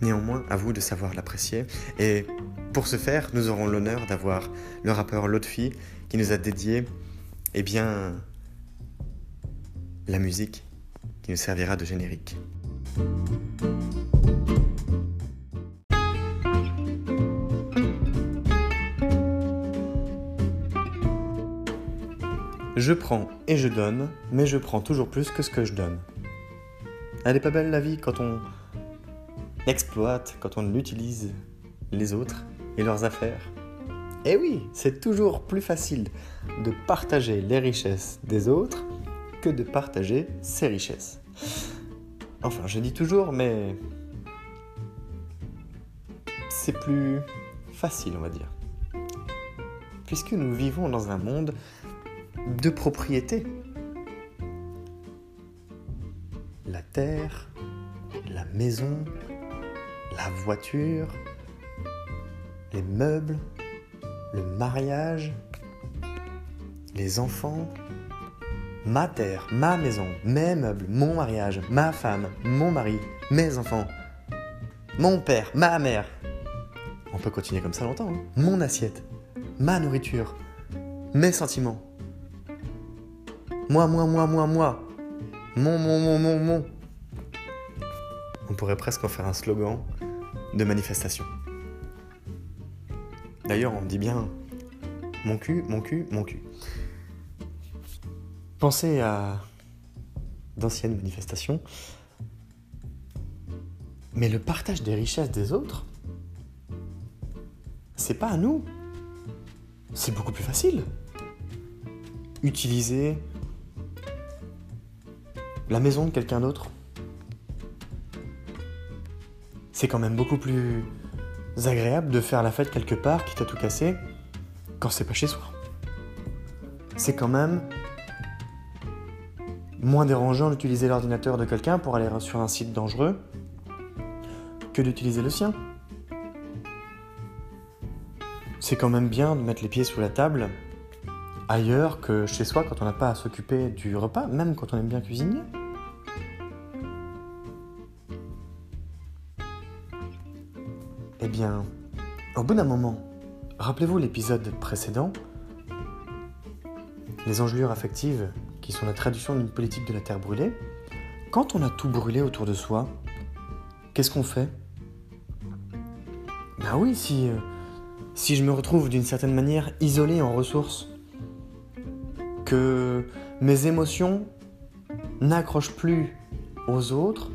Néanmoins, à vous de savoir l'apprécier. Et pour ce faire, nous aurons l'honneur d'avoir le rappeur Lotfi qui nous a dédié, eh bien, la musique qui nous servira de générique. Je prends et je donne, mais je prends toujours plus que ce que je donne. Elle est pas belle la vie quand on exploite, quand on utilise les autres et leurs affaires. Eh oui, c'est toujours plus facile de partager les richesses des autres que de partager ses richesses. Enfin, je dis toujours, mais c'est plus facile, on va dire. Puisque nous vivons dans un monde de propriété. La terre, la maison, la voiture, les meubles, le mariage, les enfants, ma terre, ma maison, mes meubles, mon mariage, ma femme, mon mari, mes enfants, mon père, ma mère. On peut continuer comme ça longtemps. Hein. mon assiette, ma nourriture, mes sentiments. Moi, moi, moi, moi, moi. Mon, mon, mon, mon, mon. On pourrait presque en faire un slogan de manifestation. D'ailleurs, on dit bien mon cul, mon cul, mon cul. Pensez à d'anciennes manifestations. Mais le partage des richesses des autres, c'est pas à nous. C'est beaucoup plus facile. Utiliser la maison de quelqu'un d'autre, c'est quand même beaucoup plus agréable de faire la fête quelque part, quitte à tout casser, quand c'est pas chez soi. C'est quand même moins dérangeant d'utiliser l'ordinateur de quelqu'un pour aller sur un site dangereux que d'utiliser le sien. C'est quand même bien de mettre les pieds sous la table ailleurs que chez soi quand on n'a pas à s'occuper du repas, même quand on aime bien cuisiner. Bien, au bout d'un moment, rappelez-vous l'épisode précédent, les engelures affectives qui sont la traduction d'une politique de la terre brûlée, quand on a tout brûlé autour de soi, qu'est-ce qu'on fait? Ben oui, si, euh, si je me retrouve d'une certaine manière isolé en ressources, que mes émotions n'accrochent plus aux autres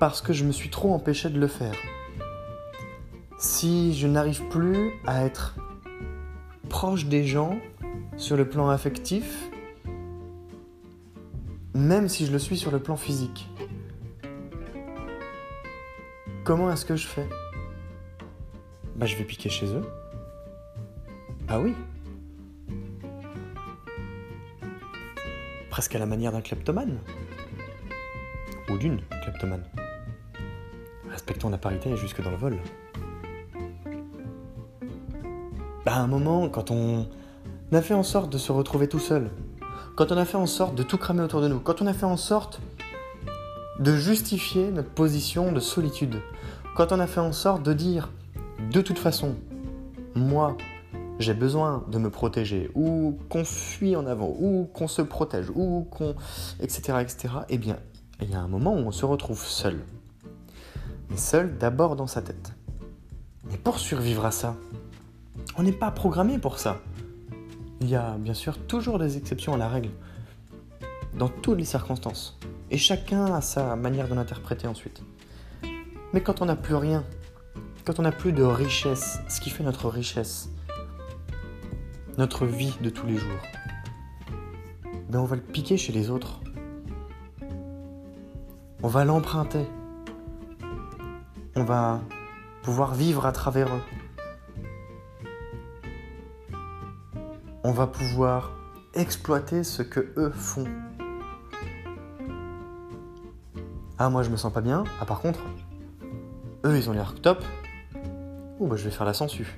parce que je me suis trop empêché de le faire. Si je n'arrive plus à être proche des gens sur le plan affectif, même si je le suis sur le plan physique. Comment est-ce que je fais? Bah je vais piquer chez eux. Ah oui. Presque à la manière d'un kleptomane. Ou d'une kleptomane. Respectons la parité jusque dans le vol. Bah à un moment, quand on a fait en sorte de se retrouver tout seul, quand on a fait en sorte de tout cramer autour de nous, quand on a fait en sorte de justifier notre position de solitude, quand on a fait en sorte de dire de toute façon, moi, j'ai besoin de me protéger, ou qu'on fuit en avant, ou qu'on se protège, ou qu'on... etc. etc. Eh bien, il y a un moment où on se retrouve seul. Mais seul d'abord dans sa tête. Mais pour survivre à ça, on n'est pas programmé pour ça. Il y a bien sûr toujours des exceptions à la règle, dans toutes les circonstances. Et chacun a sa manière de l'interpréter ensuite. Mais quand on n'a plus rien, quand on n'a plus de richesse, ce qui fait notre richesse, notre vie de tous les jours, ben on va le piquer chez les autres. On va l'emprunter. On va pouvoir vivre à travers eux. On va pouvoir exploiter ce que eux font. Ah moi je me sens pas bien. Ah par contre, eux ils ont l'air top. Ouh bah je vais faire la sensu.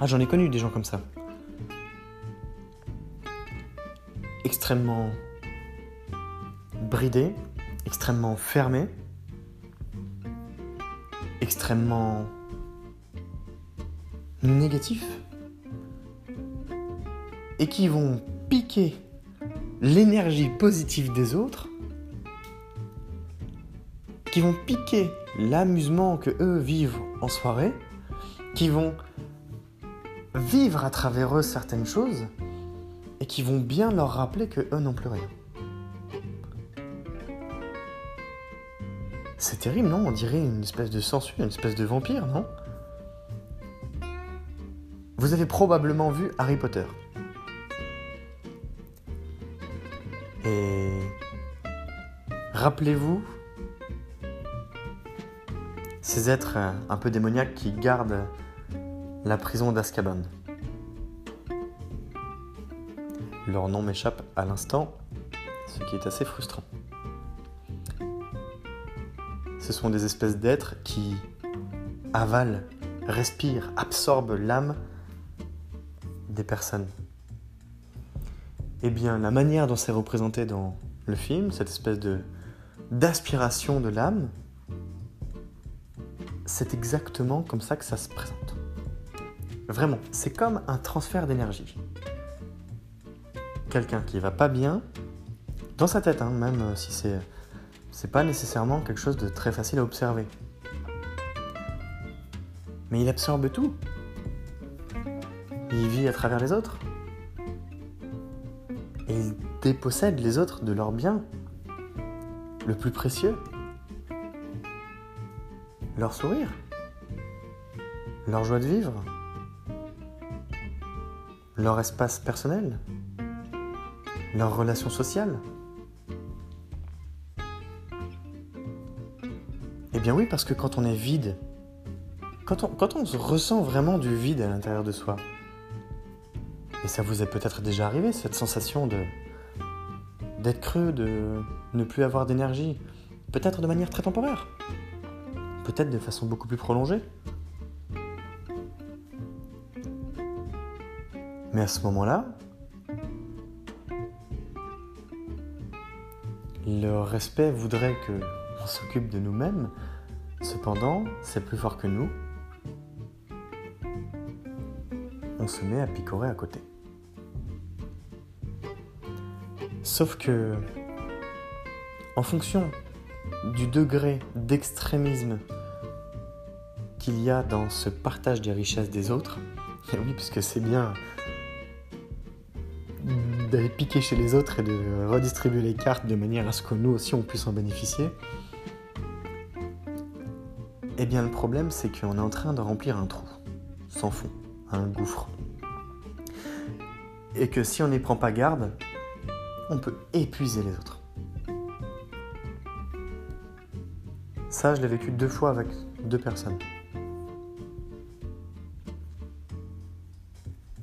Ah j'en ai connu des gens comme ça. extrêmement bridé, extrêmement fermé, extrêmement négatif, et qui vont piquer l'énergie positive des autres, qui vont piquer l'amusement que eux vivent en soirée, qui vont vivre à travers eux certaines choses, et qui vont bien leur rappeler que eux n'ont plus rien. C'est terrible, non? On dirait une espèce de censure, une espèce de vampire, non? Vous avez probablement vu Harry Potter. Et rappelez-vous ces êtres un peu démoniaques qui gardent la prison d'Azkaban. Leur nom m'échappe à l'instant, ce qui est assez frustrant. Ce sont des espèces d'êtres qui avalent, respirent, absorbent l'âme des personnes. Eh bien, la manière dont c'est représenté dans le film, cette espèce d'aspiration de l'âme, c'est exactement comme ça que ça se présente. Vraiment, c'est comme un transfert d'énergie quelqu'un qui va pas bien, dans sa tête, hein, même euh, si c'est c'est pas nécessairement quelque chose de très facile à observer. Mais il absorbe tout. Il vit à travers les autres. Dépossède les autres de leurs biens, le plus précieux. Leur sourire. Leur joie de vivre. Leur espace personnel leurs relations sociales Eh bien oui, parce que quand on est vide, quand on, quand on ressent vraiment du vide à l'intérieur de soi, et ça vous est peut-être déjà arrivé, cette sensation de d'être creux, de ne plus avoir d'énergie, peut-être de manière très temporaire, peut-être de façon beaucoup plus prolongée. Mais à ce moment-là, Le respect voudrait que on s'occupe de nous-mêmes, cependant, c'est plus fort que nous. On se met à picorer à côté. Sauf que, en fonction du degré d'extrémisme qu'il y a dans ce partage des richesses des autres, et oui, puisque c'est bien d'aller piquer chez les autres et de redistribuer les cartes de manière à ce que nous aussi on puisse en bénéficier, eh bien le problème c'est qu'on est en train de remplir un trou, sans fond, un gouffre. Et que si on n'y prend pas garde, on peut épuiser les autres. Ça, je l'ai vécu deux fois avec deux personnes.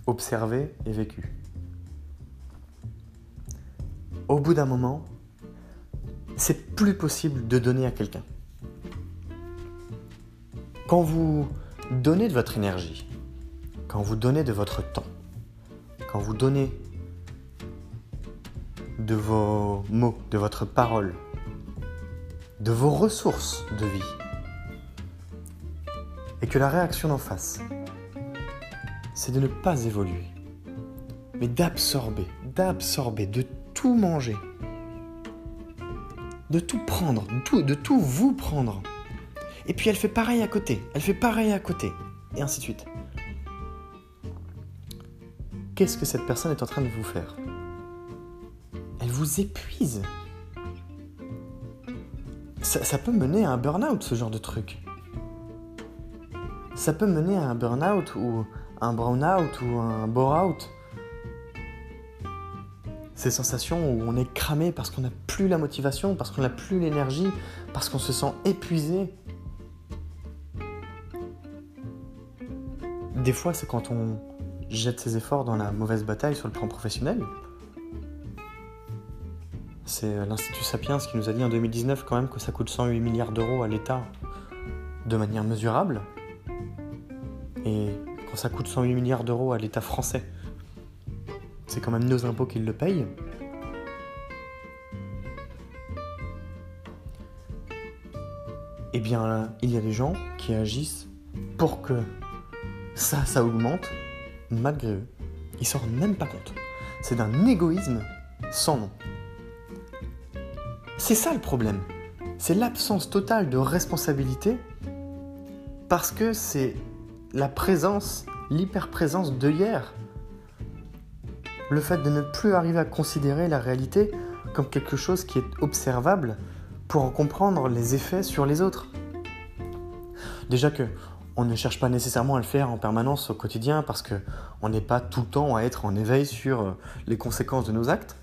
Observé et vécu au bout d'un moment, c'est plus possible de donner à quelqu'un. Quand vous donnez de votre énergie, quand vous donnez de votre temps, quand vous donnez de vos mots, de votre parole, de vos ressources de vie, et que la réaction d'en face, c'est de ne pas évoluer, mais d'absorber, d'absorber, de tout manger, de tout prendre, de tout, vous prendre. Et puis elle fait pareil à côté, elle fait pareil à côté, et ainsi de suite. Qu'est-ce que cette personne est en train de vous faire? Vous épuise. Ça, ça peut mener à un burn-out, ce genre de truc. Ça peut mener à un burn-out ou un brown-out ou un bore-out. Ces sensations où on est cramé parce qu'on n'a plus la motivation, parce qu'on n'a plus l'énergie, parce qu'on se sent épuisé. Des fois, c'est quand on jette ses efforts dans la mauvaise bataille sur le plan professionnel. C'est l'Institut Sapiens qui nous a dit en 2019 quand même que ça coûte 108 milliards d'euros à l'État de manière mesurable. Et quand ça coûte 108 milliards d'euros à l'État français, c'est quand même nos impôts qui le payent. Eh bien, il y a des gens qui agissent pour que ça, ça augmente, malgré eux. Ils s'en rendent même pas compte. C'est d'un égoïsme sans nom. C'est ça le problème. C'est l'absence totale de responsabilité parce que c'est la présence, l'hyperprésence de hier. Le fait de ne plus arriver à considérer la réalité comme quelque chose qui est observable pour en comprendre les effets sur les autres. Déjà que on ne cherche pas nécessairement à le faire en permanence au quotidien parce que on n'est pas tout le temps à être en éveil sur euh, les conséquences de nos actes.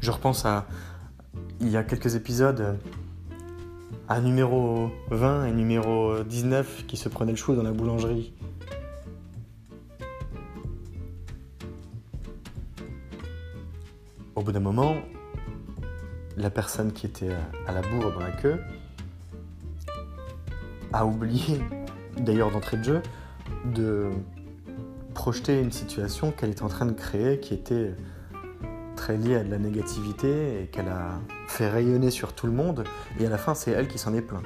Je repense à il y a quelques épisodes à numéro 20 et numéro 19 qui se prenaient le chou dans la boulangerie. Au bout d'un moment, la personne qui était à la bourre dans la queue a oublié, d'ailleurs d'entrée de jeu, de projeter une situation qu'elle était en train de créer qui était très liée à de la négativité et qu'elle a fait rayonner sur tout le monde, et à la fin, c'est elle qui s'en est plaint.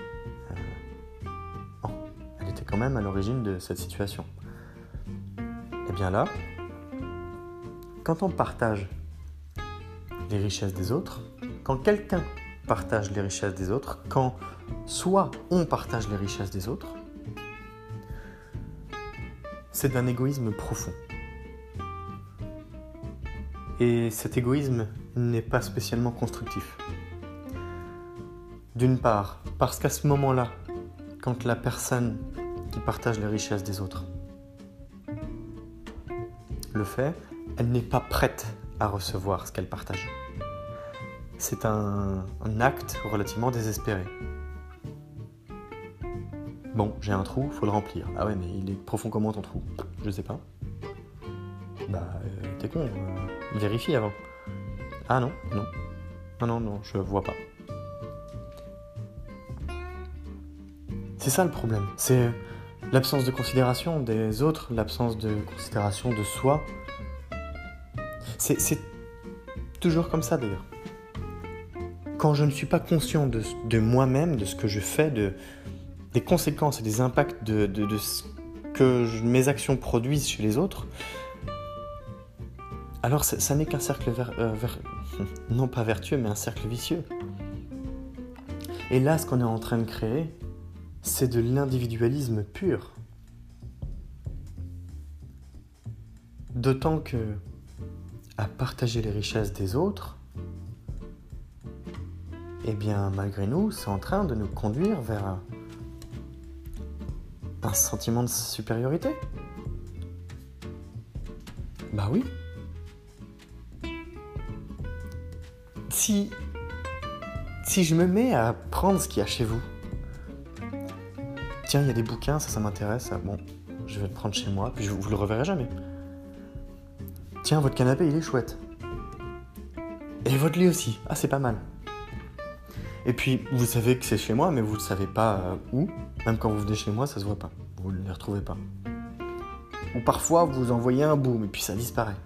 Euh, elle était quand même à l'origine de cette situation. Et bien là, quand on partage les richesses des autres, quand quelqu'un partage les richesses des autres, quand soit on partage les richesses des autres, c'est d'un égoïsme profond. Et cet égoïsme n'est pas spécialement constructif. D'une part, parce qu'à ce moment-là, quand la personne qui partage les richesses des autres le fait, elle n'est pas prête à recevoir ce qu'elle partage. C'est un, acte relativement désespéré. Bon, j'ai un trou, faut le remplir. Ah ouais, mais il est profond comment ton trou Je sais pas. Bah, euh, t'es con, euh, vérifie avant. Ah non, non. Non, non, non, je vois pas. C'est ça le problème. C'est l'absence de considération des autres, l'absence de considération de soi. C'est toujours comme ça d'ailleurs. Quand je ne suis pas conscient de, moi-même, de ce que je fais, de, des conséquences et des impacts de, ce que mes actions produisent chez les autres, alors ça, n'est qu'un cercle euh, non pas vertueux, mais un cercle vicieux. Et là, ce qu'on est en train de créer, c'est de l'individualisme pur. D'autant que, à partager les richesses des autres, eh bien, malgré nous, c'est en train de nous conduire vers un sentiment de supériorité. Bah oui. Si, si je me mets à prendre ce qu'il y a chez vous, tiens, il y a des bouquins, ça, ça m'intéresse. Ah, bon, je vais le prendre chez moi, puis je, vous le reverrez jamais. Tiens, votre canapé, il est chouette. Et votre lit aussi. Ah, c'est pas mal. Et puis, vous savez que c'est chez moi, mais vous ne savez pas euh, où. Même quand vous venez chez moi, ça se voit pas. Vous ne les retrouvez pas. Ou parfois, vous envoyez un boom et puis ça disparaît.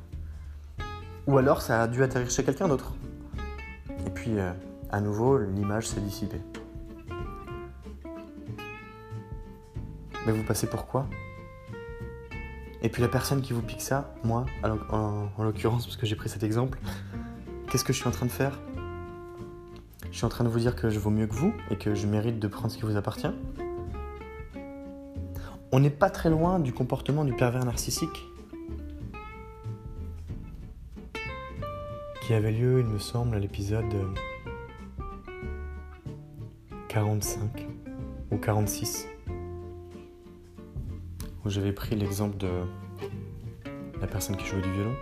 Ou alors, ça a dû atterrir chez quelqu'un d'autre. Puis, euh, à nouveau, l'image s'est dissipée. Mais vous passez pour quoi? Et puis la personne qui vous pique ça, moi, en, en l'occurrence, parce que j'ai pris cet exemple, qu'est-ce que je suis en train de faire? Je suis en train de vous dire que je vaux mieux que vous et que je mérite de prendre ce qui vous appartient. On n'est pas très loin du comportement du pervers narcissique qui avait lieu, il me semble, à l'épisode 45 ou 46, où j'avais pris l'exemple de la personne qui jouait du violon.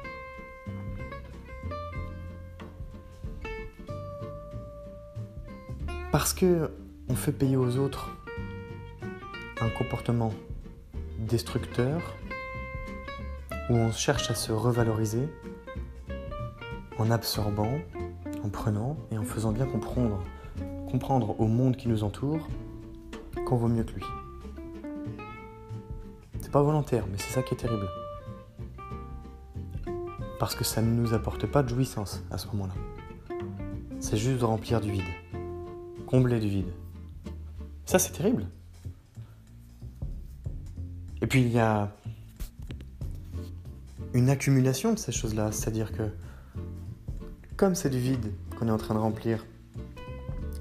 Parce que on fait payer aux autres un comportement destructeur où on cherche à se revaloriser en absorbant, en prenant et en faisant bien comprendre, comprendre au monde qui nous entoure qu'on vaut mieux que lui. C'est pas volontaire, mais c'est ça qui est terrible. Parce que ça ne nous apporte pas de jouissance à ce moment-là. C'est juste de remplir du vide. Combler du vide. Ça, c'est terrible. Et puis, il y a une accumulation de ces choses-là. C'est-à-dire que, comme c'est du vide qu'on est en train de remplir,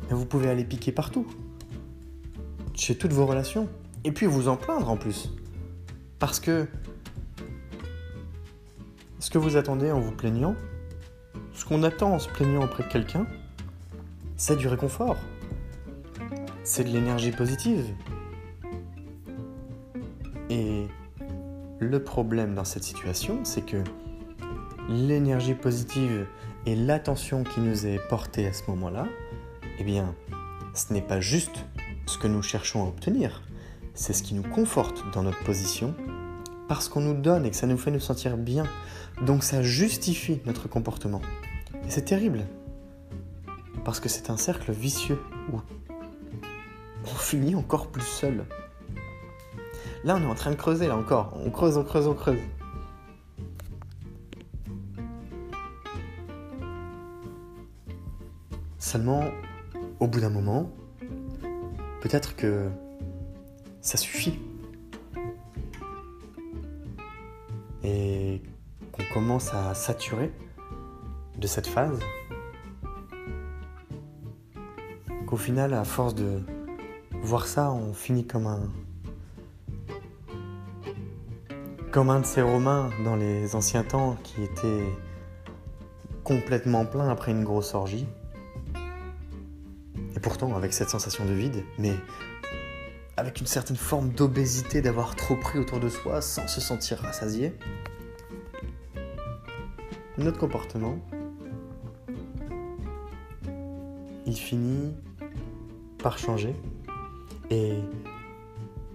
vous pouvez aller piquer partout. Chez toutes vos relations. Et puis vous en plaindre en plus. Parce que ce que vous attendez en vous plaignant, ce qu'on attend en se plaignant auprès de quelqu'un, c'est du réconfort. C'est de l'énergie positive. Et le problème dans cette situation, c'est que l'énergie positive et l'attention qui nous est portée à ce moment-là, eh bien, ce n'est pas juste ce que nous cherchons à obtenir, c'est ce qui nous conforte dans notre position, parce qu'on nous donne et que ça nous fait nous sentir bien. Donc ça justifie notre comportement. Et c'est terrible, parce que c'est un cercle vicieux où on finit encore plus seul. Là, on est en train de creuser, là encore. On creuse, on creuse, on creuse. Seulement, au bout d'un moment, peut-être que ça suffit. Et qu'on commence à saturer de cette phase. Qu'au final, à force de voir ça, on finit comme un. Comme un de ces Romains dans les anciens temps qui était complètement plein après une grosse orgie. Et pourtant, avec cette sensation de vide, mais avec une certaine forme d'obésité d'avoir trop pris autour de soi sans se sentir rassasié. Notre comportement, il finit par changer et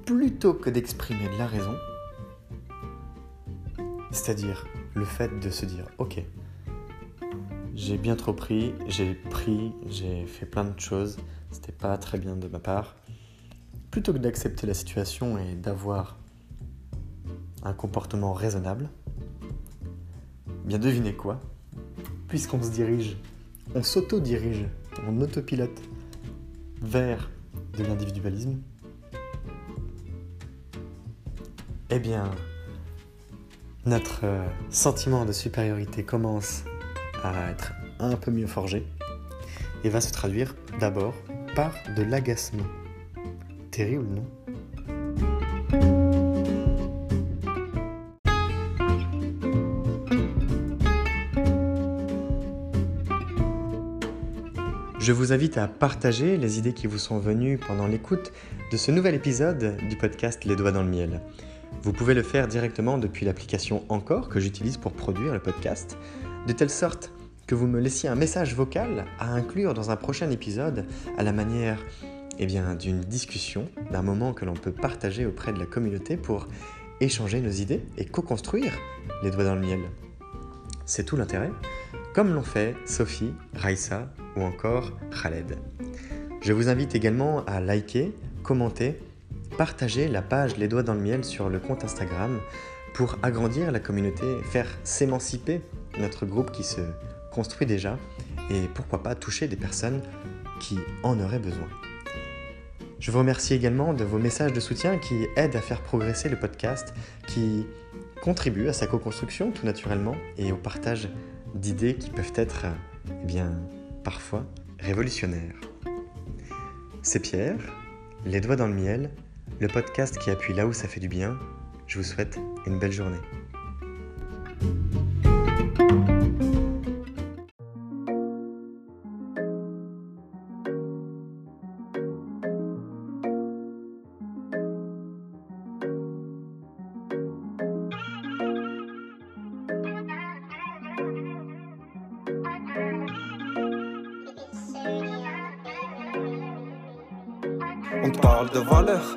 plutôt que d'exprimer de la raison, c'est-à-dire le fait de se dire ok, j'ai bien trop pris, j'ai pris, j'ai fait plein de choses, c'était pas très bien de ma part. Plutôt que d'accepter la situation et d'avoir un comportement raisonnable, bien devinez quoi? Puisqu'on se dirige, on s'auto-dirige, on autopilote vers de l'individualisme, eh bien, notre euh, sentiment de supériorité commence à être un peu mieux forgé et va se traduire d'abord par de l'agacement. Terrible, non? Je vous invite à partager les idées qui vous sont venues pendant l'écoute de ce nouvel épisode du podcast Les Doigts dans le Miel. Vous pouvez le faire directement depuis l'application Encore que j'utilise pour produire le podcast, de telle sorte que vous me laissiez un message vocal à inclure dans un prochain épisode à la manière eh d'une discussion, d'un moment que l'on peut partager auprès de la communauté pour échanger nos idées et co-construire les doigts dans le miel. C'est tout l'intérêt, comme l'ont fait Sophie, Raissa ou encore Khaled. Je vous invite également à liker, commenter, partager la page Les doigts dans le miel sur le compte Instagram pour agrandir la communauté, faire s'émanciper notre groupe qui se construit déjà et pourquoi pas toucher des personnes qui en auraient besoin. Je vous remercie également de vos messages de soutien qui aident à faire progresser le podcast, qui contribue à sa co-construction tout naturellement et au partage d'idées qui peuvent être, eh bien, parfois révolutionnaires. C'est Pierre, Les Doigts dans le Miel, le podcast qui appuie là où ça fait du bien. Je vous souhaite une belle journée. On te parle de valeur,